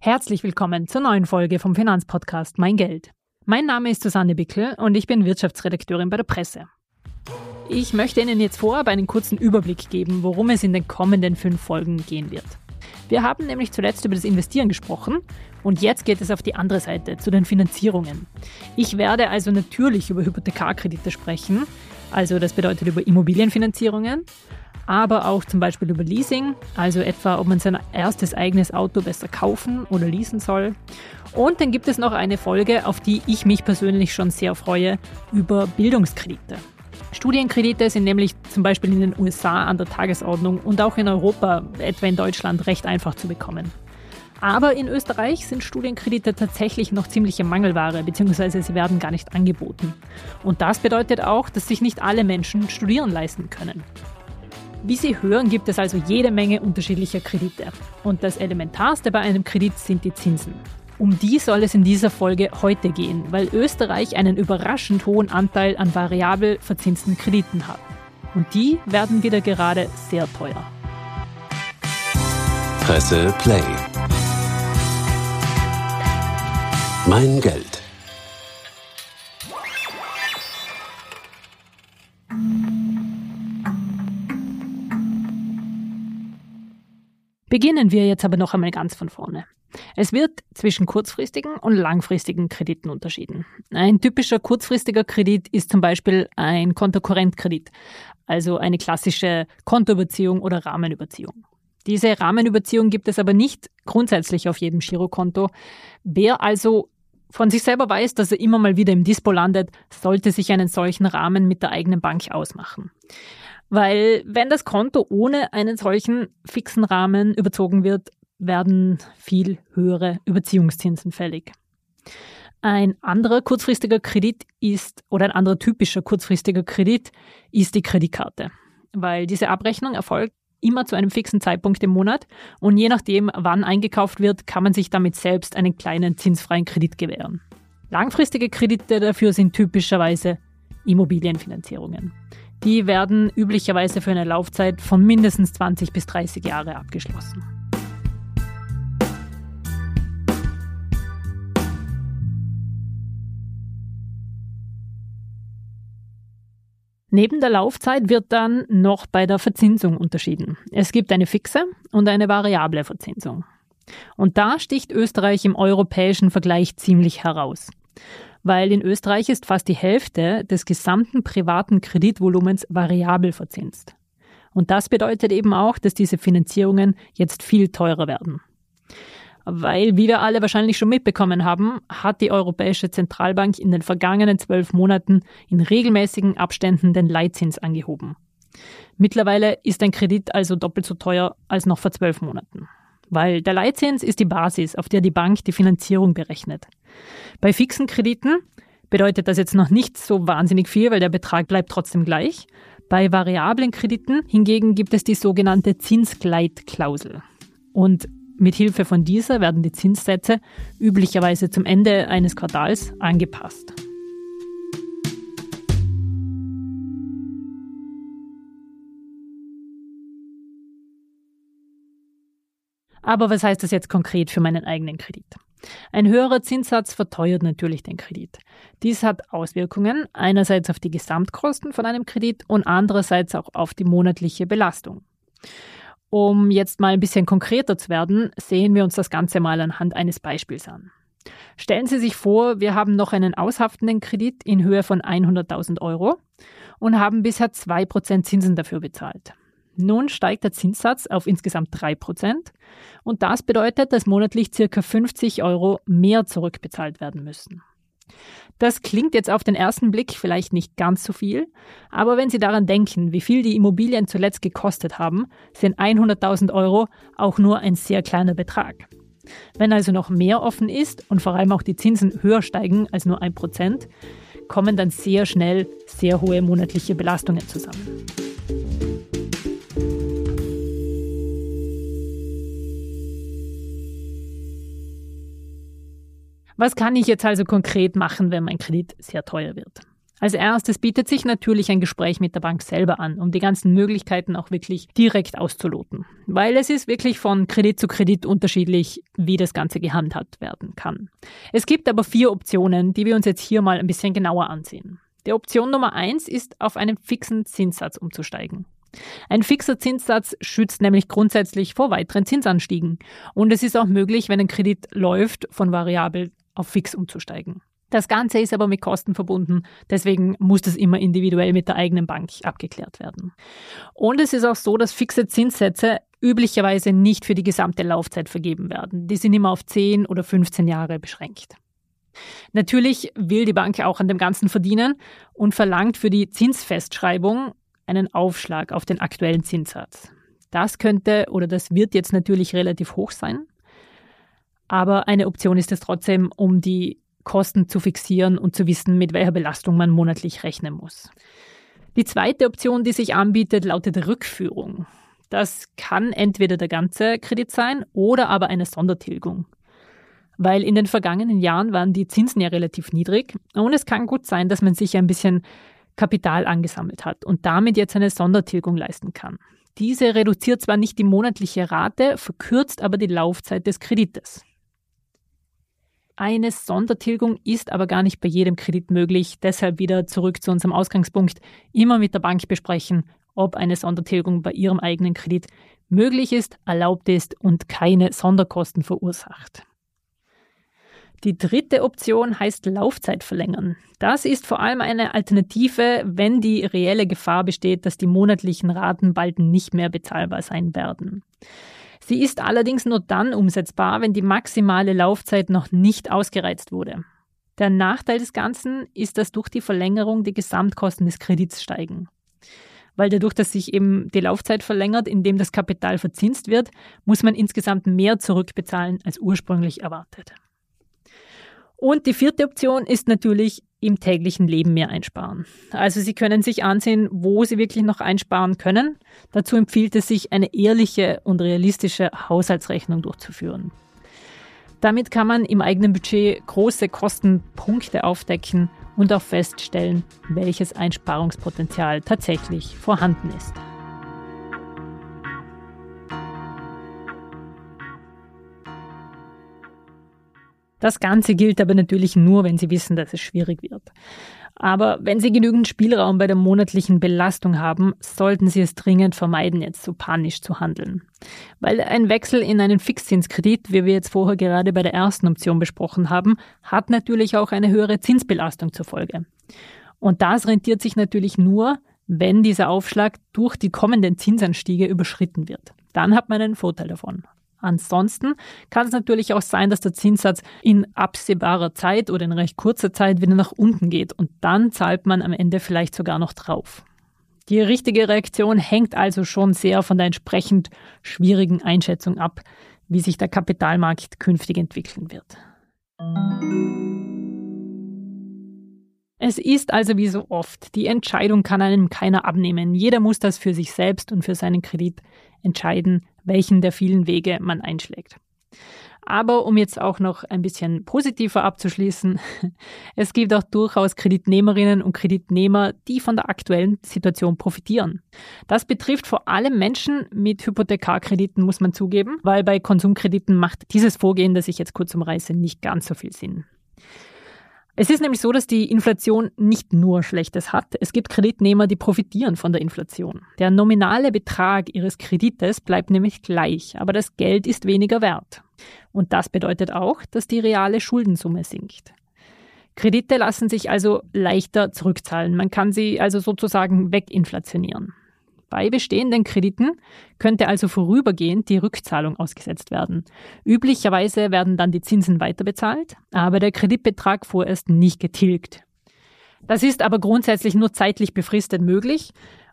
Herzlich willkommen zur neuen Folge vom Finanzpodcast Mein Geld. Mein Name ist Susanne Bickel und ich bin Wirtschaftsredakteurin bei der Presse. Ich möchte Ihnen jetzt vorab einen kurzen Überblick geben, worum es in den kommenden fünf Folgen gehen wird. Wir haben nämlich zuletzt über das Investieren gesprochen und jetzt geht es auf die andere Seite, zu den Finanzierungen. Ich werde also natürlich über Hypothekarkredite sprechen, also das bedeutet über Immobilienfinanzierungen, aber auch zum Beispiel über Leasing, also etwa, ob man sein erstes eigenes Auto besser kaufen oder leasen soll. Und dann gibt es noch eine Folge, auf die ich mich persönlich schon sehr freue, über Bildungskredite. Studienkredite sind nämlich zum Beispiel in den USA an der Tagesordnung und auch in Europa, etwa in Deutschland, recht einfach zu bekommen. Aber in Österreich sind Studienkredite tatsächlich noch ziemliche Mangelware, beziehungsweise sie werden gar nicht angeboten. Und das bedeutet auch, dass sich nicht alle Menschen studieren leisten können. Wie Sie hören, gibt es also jede Menge unterschiedlicher Kredite. Und das Elementarste bei einem Kredit sind die Zinsen. Um die soll es in dieser Folge heute gehen, weil Österreich einen überraschend hohen Anteil an variabel verzinsten Krediten hat. Und die werden wieder gerade sehr teuer. Presse Play. Mein Geld. Beginnen wir jetzt aber noch einmal ganz von vorne. Es wird zwischen kurzfristigen und langfristigen Krediten unterschieden. Ein typischer kurzfristiger Kredit ist zum Beispiel ein Kontokorrentkredit, also eine klassische Kontoüberziehung oder Rahmenüberziehung. Diese Rahmenüberziehung gibt es aber nicht grundsätzlich auf jedem Girokonto. Wer also von sich selber weiß, dass er immer mal wieder im Dispo landet, sollte sich einen solchen Rahmen mit der eigenen Bank ausmachen. Weil wenn das Konto ohne einen solchen fixen Rahmen überzogen wird, werden viel höhere Überziehungszinsen fällig. Ein anderer kurzfristiger Kredit ist, oder ein anderer typischer kurzfristiger Kredit ist die Kreditkarte. Weil diese Abrechnung erfolgt immer zu einem fixen Zeitpunkt im Monat und je nachdem, wann eingekauft wird, kann man sich damit selbst einen kleinen zinsfreien Kredit gewähren. Langfristige Kredite dafür sind typischerweise Immobilienfinanzierungen. Die werden üblicherweise für eine Laufzeit von mindestens 20 bis 30 Jahre abgeschlossen. Neben der Laufzeit wird dann noch bei der Verzinsung unterschieden. Es gibt eine fixe und eine variable Verzinsung. Und da sticht Österreich im europäischen Vergleich ziemlich heraus weil in Österreich ist fast die Hälfte des gesamten privaten Kreditvolumens variabel verzinst. Und das bedeutet eben auch, dass diese Finanzierungen jetzt viel teurer werden. Weil, wie wir alle wahrscheinlich schon mitbekommen haben, hat die Europäische Zentralbank in den vergangenen zwölf Monaten in regelmäßigen Abständen den Leitzins angehoben. Mittlerweile ist ein Kredit also doppelt so teuer als noch vor zwölf Monaten weil der Leitzins ist die Basis, auf der die Bank die Finanzierung berechnet. Bei fixen Krediten bedeutet das jetzt noch nicht so wahnsinnig viel, weil der Betrag bleibt trotzdem gleich. Bei variablen Krediten hingegen gibt es die sogenannte Zinsgleitklausel. Und mit Hilfe von dieser werden die Zinssätze üblicherweise zum Ende eines Quartals angepasst. Aber was heißt das jetzt konkret für meinen eigenen Kredit? Ein höherer Zinssatz verteuert natürlich den Kredit. Dies hat Auswirkungen einerseits auf die Gesamtkosten von einem Kredit und andererseits auch auf die monatliche Belastung. Um jetzt mal ein bisschen konkreter zu werden, sehen wir uns das Ganze mal anhand eines Beispiels an. Stellen Sie sich vor, wir haben noch einen aushaftenden Kredit in Höhe von 100.000 Euro und haben bisher 2% Zinsen dafür bezahlt. Nun steigt der Zinssatz auf insgesamt 3% und das bedeutet, dass monatlich ca. 50 Euro mehr zurückbezahlt werden müssen. Das klingt jetzt auf den ersten Blick vielleicht nicht ganz so viel, aber wenn Sie daran denken, wie viel die Immobilien zuletzt gekostet haben, sind 100.000 Euro auch nur ein sehr kleiner Betrag. Wenn also noch mehr offen ist und vor allem auch die Zinsen höher steigen als nur 1%, kommen dann sehr schnell sehr hohe monatliche Belastungen zusammen. Was kann ich jetzt also konkret machen, wenn mein Kredit sehr teuer wird? Als erstes bietet sich natürlich ein Gespräch mit der Bank selber an, um die ganzen Möglichkeiten auch wirklich direkt auszuloten. Weil es ist wirklich von Kredit zu Kredit unterschiedlich, wie das Ganze gehandhabt werden kann. Es gibt aber vier Optionen, die wir uns jetzt hier mal ein bisschen genauer ansehen. Die Option Nummer eins ist, auf einen fixen Zinssatz umzusteigen. Ein fixer Zinssatz schützt nämlich grundsätzlich vor weiteren Zinsanstiegen. Und es ist auch möglich, wenn ein Kredit läuft, von variabel auf fix umzusteigen. Das Ganze ist aber mit Kosten verbunden, deswegen muss das immer individuell mit der eigenen Bank abgeklärt werden. Und es ist auch so, dass fixe Zinssätze üblicherweise nicht für die gesamte Laufzeit vergeben werden. Die sind immer auf 10 oder 15 Jahre beschränkt. Natürlich will die Bank auch an dem Ganzen verdienen und verlangt für die Zinsfestschreibung einen Aufschlag auf den aktuellen Zinssatz. Das könnte oder das wird jetzt natürlich relativ hoch sein, aber eine Option ist es trotzdem, um die Kosten zu fixieren und zu wissen, mit welcher Belastung man monatlich rechnen muss. Die zweite Option, die sich anbietet, lautet Rückführung. Das kann entweder der ganze Kredit sein oder aber eine Sondertilgung. Weil in den vergangenen Jahren waren die Zinsen ja relativ niedrig und es kann gut sein, dass man sich ein bisschen Kapital angesammelt hat und damit jetzt eine Sondertilgung leisten kann. Diese reduziert zwar nicht die monatliche Rate, verkürzt aber die Laufzeit des Kredites. Eine Sondertilgung ist aber gar nicht bei jedem Kredit möglich. Deshalb wieder zurück zu unserem Ausgangspunkt. Immer mit der Bank besprechen, ob eine Sondertilgung bei Ihrem eigenen Kredit möglich ist, erlaubt ist und keine Sonderkosten verursacht. Die dritte Option heißt Laufzeit verlängern. Das ist vor allem eine Alternative, wenn die reelle Gefahr besteht, dass die monatlichen Raten bald nicht mehr bezahlbar sein werden. Sie ist allerdings nur dann umsetzbar, wenn die maximale Laufzeit noch nicht ausgereizt wurde. Der Nachteil des Ganzen ist, dass durch die Verlängerung die Gesamtkosten des Kredits steigen. Weil dadurch, dass sich eben die Laufzeit verlängert, indem das Kapital verzinst wird, muss man insgesamt mehr zurückbezahlen als ursprünglich erwartet. Und die vierte Option ist natürlich im täglichen Leben mehr einsparen. Also Sie können sich ansehen, wo Sie wirklich noch einsparen können. Dazu empfiehlt es sich, eine ehrliche und realistische Haushaltsrechnung durchzuführen. Damit kann man im eigenen Budget große Kostenpunkte aufdecken und auch feststellen, welches Einsparungspotenzial tatsächlich vorhanden ist. Das Ganze gilt aber natürlich nur, wenn Sie wissen, dass es schwierig wird. Aber wenn Sie genügend Spielraum bei der monatlichen Belastung haben, sollten Sie es dringend vermeiden, jetzt so panisch zu handeln. Weil ein Wechsel in einen Fixzinskredit, wie wir jetzt vorher gerade bei der ersten Option besprochen haben, hat natürlich auch eine höhere Zinsbelastung zur Folge. Und das rentiert sich natürlich nur, wenn dieser Aufschlag durch die kommenden Zinsanstiege überschritten wird. Dann hat man einen Vorteil davon. Ansonsten kann es natürlich auch sein, dass der Zinssatz in absehbarer Zeit oder in recht kurzer Zeit wieder nach unten geht und dann zahlt man am Ende vielleicht sogar noch drauf. Die richtige Reaktion hängt also schon sehr von der entsprechend schwierigen Einschätzung ab, wie sich der Kapitalmarkt künftig entwickeln wird. Es ist also wie so oft, die Entscheidung kann einem keiner abnehmen. Jeder muss das für sich selbst und für seinen Kredit entscheiden, welchen der vielen Wege man einschlägt. Aber um jetzt auch noch ein bisschen positiver abzuschließen, es gibt auch durchaus Kreditnehmerinnen und Kreditnehmer, die von der aktuellen Situation profitieren. Das betrifft vor allem Menschen mit Hypothekarkrediten, muss man zugeben, weil bei Konsumkrediten macht dieses Vorgehen, das ich jetzt kurz umreiße, nicht ganz so viel Sinn. Es ist nämlich so, dass die Inflation nicht nur Schlechtes hat. Es gibt Kreditnehmer, die profitieren von der Inflation. Der nominale Betrag ihres Kredites bleibt nämlich gleich, aber das Geld ist weniger wert. Und das bedeutet auch, dass die reale Schuldensumme sinkt. Kredite lassen sich also leichter zurückzahlen. Man kann sie also sozusagen weginflationieren. Bei bestehenden Krediten könnte also vorübergehend die Rückzahlung ausgesetzt werden. Üblicherweise werden dann die Zinsen weiterbezahlt, aber der Kreditbetrag vorerst nicht getilgt. Das ist aber grundsätzlich nur zeitlich befristet möglich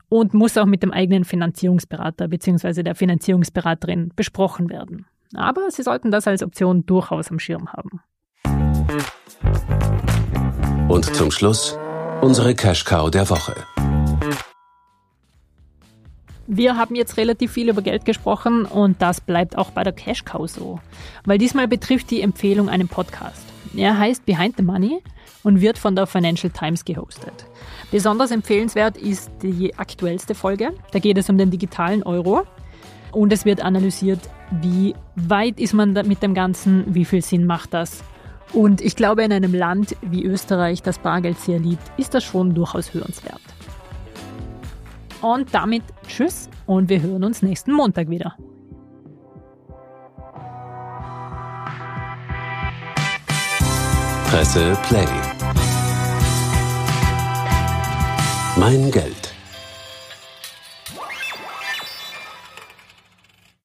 und muss auch mit dem eigenen Finanzierungsberater bzw. der Finanzierungsberaterin besprochen werden. Aber Sie sollten das als Option durchaus am Schirm haben. Und zum Schluss unsere Cash Cow der Woche. Wir haben jetzt relativ viel über Geld gesprochen und das bleibt auch bei der Cash Cow so. Weil diesmal betrifft die Empfehlung einen Podcast. Er heißt Behind the Money und wird von der Financial Times gehostet. Besonders empfehlenswert ist die aktuellste Folge. Da geht es um den digitalen Euro und es wird analysiert, wie weit ist man mit dem Ganzen, wie viel Sinn macht das. Und ich glaube, in einem Land wie Österreich, das Bargeld sehr liebt, ist das schon durchaus hörenswert. Und damit tschüss und wir hören uns nächsten Montag wieder. Presse Play. Mein Geld.